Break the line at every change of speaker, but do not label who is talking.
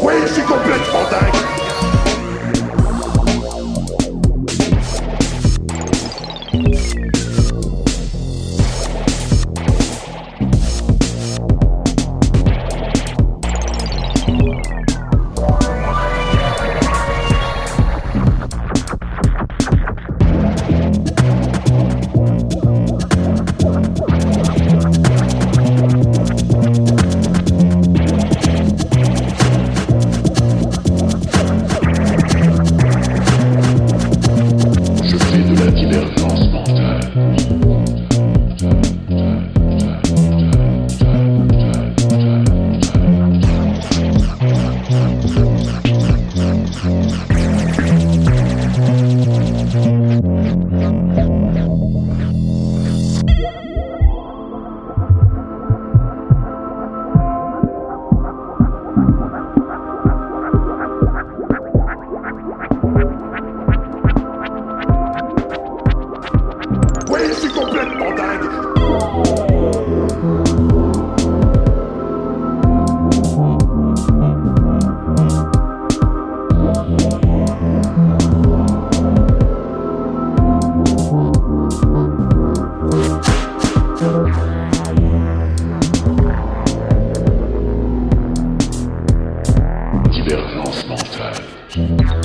Oui, je suis complètement dingue. de la divergence mentale.
Suis complètement dingue Divergence mentale.